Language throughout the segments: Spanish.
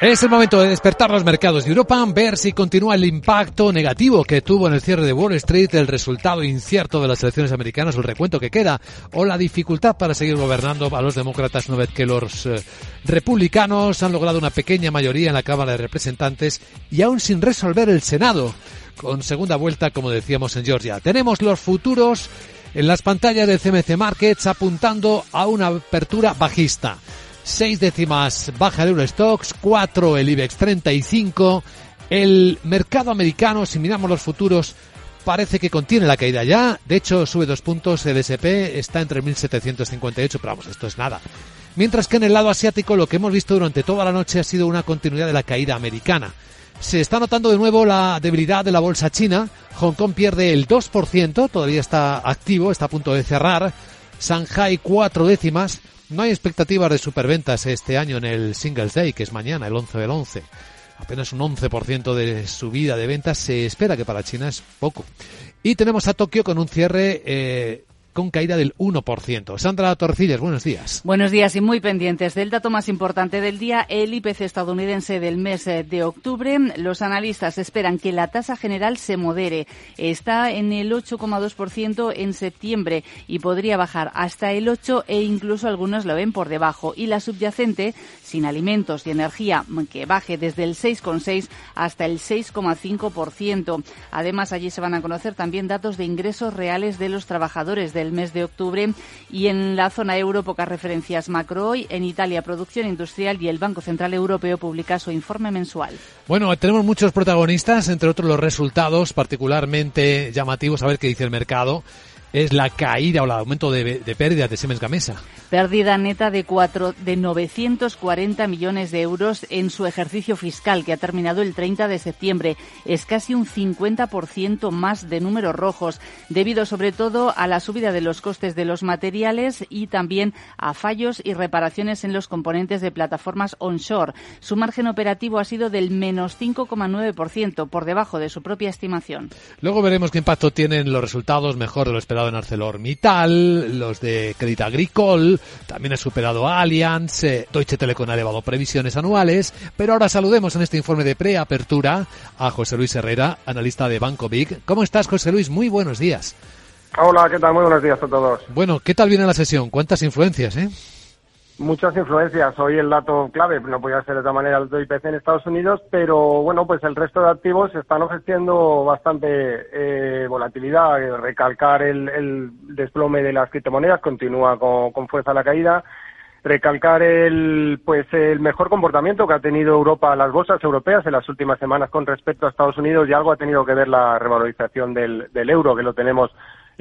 Es el momento de despertar los mercados de Europa, ver si continúa el impacto negativo que tuvo en el cierre de Wall Street, el resultado incierto de las elecciones americanas, el recuento que queda, o la dificultad para seguir gobernando a los demócratas una vez que los eh, republicanos han logrado una pequeña mayoría en la Cámara de Representantes y aún sin resolver el Senado, con segunda vuelta, como decíamos en Georgia. Tenemos los futuros en las pantallas del CMC Markets apuntando a una apertura bajista. Seis décimas baja el Eurostox, cuatro el IBEX 35. El mercado americano, si miramos los futuros, parece que contiene la caída ya. De hecho, sube dos puntos. El SP está entre 1758, pero vamos, esto es nada. Mientras que en el lado asiático lo que hemos visto durante toda la noche ha sido una continuidad de la caída americana. Se está notando de nuevo la debilidad de la bolsa china. Hong Kong pierde el 2%, todavía está activo, está a punto de cerrar. Shanghai cuatro décimas. No hay expectativas de superventas este año en el Singles Day, que es mañana, el 11 del 11. Apenas un 11% de subida de ventas. Se espera que para China es poco. Y tenemos a Tokio con un cierre eh, con caída del 1%. Sandra Torcillas, buenos días. Buenos días y muy pendientes del dato más importante del día, el IPC estadounidense del mes eh, de octubre. Los analistas esperan que la tasa general se modere. Está en el 8,2% en septiembre y podría bajar hasta el 8 e incluso algunos lo ven por debajo. Y la subyacente, sin alimentos y energía, que baje desde el 6,6 hasta el 6,5%. Además, allí se van a conocer también datos de ingresos reales de los trabajadores del mes de octubre y en la zona euro pocas referencias macro hoy. En Italia, producción industrial y el Banco Central Europeo publica su informe mensual. Bueno, tenemos muchos protagonistas, entre otros los resultados particularmente llamativos, a ver qué dice el mercado es la caída o el aumento de, de pérdidas de Siemens Gamesa. Pérdida neta de, cuatro, de 940 millones de euros en su ejercicio fiscal, que ha terminado el 30 de septiembre. Es casi un 50% más de números rojos, debido sobre todo a la subida de los costes de los materiales y también a fallos y reparaciones en los componentes de plataformas onshore. Su margen operativo ha sido del menos 5,9%, por debajo de su propia estimación. Luego veremos qué impacto tienen los resultados mejor de lo esperado en ArcelorMittal, los de Crédit Agricole, también ha superado a Allianz, eh, Deutsche Telekom ha elevado previsiones anuales, pero ahora saludemos en este informe de preapertura a José Luis Herrera, analista de Banco Big. ¿Cómo estás, José Luis? Muy buenos días. Hola, ¿qué tal? Muy buenos días a todos. Bueno, ¿qué tal viene la sesión? ¿Cuántas influencias, eh? Muchas influencias. Hoy el dato clave no podía ser de otra manera el IPC en Estados Unidos, pero bueno, pues el resto de activos están ofreciendo bastante eh, volatilidad. Recalcar el, el, desplome de las criptomonedas continúa con, con, fuerza la caída. Recalcar el pues el mejor comportamiento que ha tenido Europa las bolsas europeas en las últimas semanas con respecto a Estados Unidos y algo ha tenido que ver la revalorización del, del euro que lo tenemos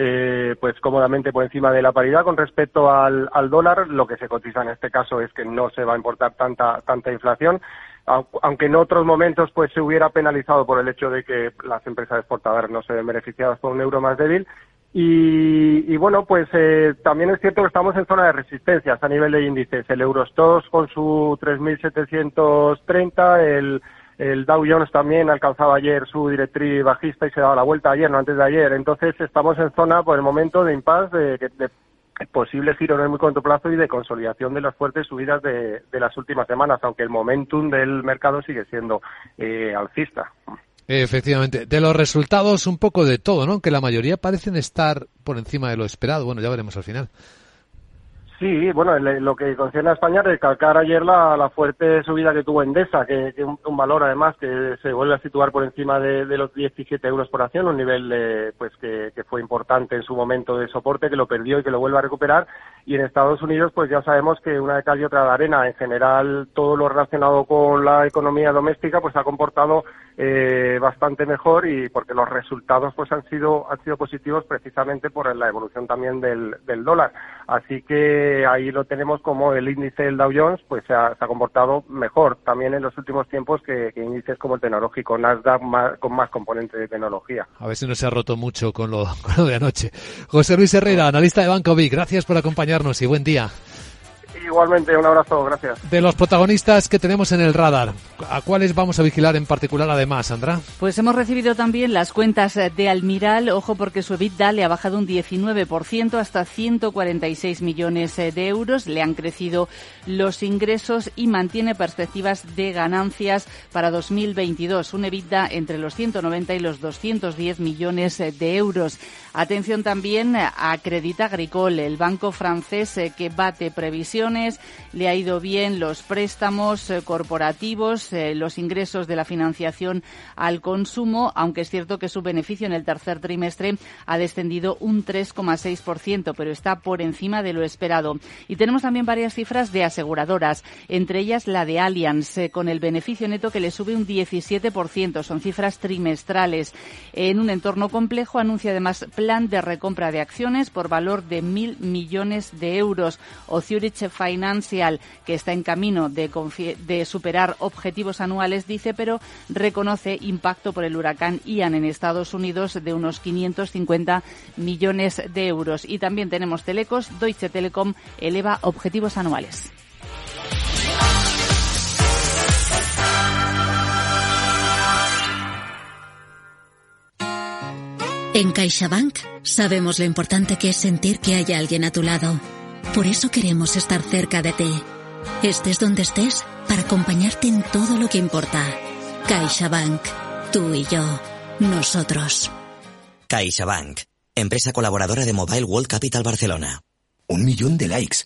eh, pues cómodamente por encima de la paridad con respecto al, al, dólar. Lo que se cotiza en este caso es que no se va a importar tanta, tanta inflación, aunque en otros momentos pues se hubiera penalizado por el hecho de que las empresas exportadoras no se ven beneficiadas por un euro más débil. Y, y bueno, pues eh, también es cierto que estamos en zona de resistencias a nivel de índices. El Eurostox con su 3.730, el el Dow Jones también alcanzaba ayer su directriz bajista y se daba la vuelta ayer, no antes de ayer. Entonces estamos en zona por el momento de impasse, de, de, de posible giro en el muy corto plazo y de consolidación de las fuertes subidas de, de las últimas semanas, aunque el momentum del mercado sigue siendo eh, alcista. Efectivamente. De los resultados, un poco de todo, ¿no? Que la mayoría parecen estar por encima de lo esperado. Bueno, ya veremos al final. Sí, bueno, lo que concierne a España, recalcar ayer la, la fuerte subida que tuvo Endesa, que, que un, valor además que se vuelve a situar por encima de, de los 17 euros por acción, un nivel eh, pues que, que, fue importante en su momento de soporte, que lo perdió y que lo vuelve a recuperar. Y en Estados Unidos, pues ya sabemos que una de cal y otra de arena, en general todo lo relacionado con la economía doméstica, pues ha comportado eh, bastante mejor y porque los resultados pues han sido han sido positivos precisamente por la evolución también del, del dólar. Así que ahí lo tenemos como el índice del Dow Jones pues se ha, comportado mejor también en los últimos tiempos que, índices como el tecnológico, Nasdaq con más componentes de tecnología. A ver si no se ha roto mucho con lo, con lo de anoche. José Luis Herrera, analista de Banco Vic, gracias por acompañarnos y buen día. Igualmente, un abrazo, gracias. De los protagonistas que tenemos en el radar, ¿a cuáles vamos a vigilar en particular además, Sandra? Pues hemos recibido también las cuentas de Almiral, ojo porque su EBITDA le ha bajado un 19% hasta 146 millones de euros, le han crecido los ingresos y mantiene perspectivas de ganancias para 2022, un EBITDA entre los 190 y los 210 millones de euros. Atención también a Credit Agricole, el banco francés eh, que bate previsiones, le ha ido bien los préstamos eh, corporativos, eh, los ingresos de la financiación al consumo, aunque es cierto que su beneficio en el tercer trimestre ha descendido un 3,6%, pero está por encima de lo esperado. Y tenemos también varias cifras de aseguradoras, entre ellas la de Allianz, con el beneficio neto que le sube un 17%. Son cifras trimestrales. En un entorno complejo anuncia además plan de recompra de acciones por valor de mil millones de euros. O Financial, que está en camino de, superar objetivos anuales, dice, pero reconoce impacto por el huracán Ian en Estados Unidos de unos 550 millones de euros. Y también tenemos Telecos. Deutsche Telekom eleva objetivos anuales. En CaixaBank sabemos lo importante que es sentir que hay alguien a tu lado. Por eso queremos estar cerca de ti. Estés donde estés para acompañarte en todo lo que importa. CaixaBank. Tú y yo. Nosotros. CaixaBank. Empresa colaboradora de Mobile World Capital Barcelona. Un millón de likes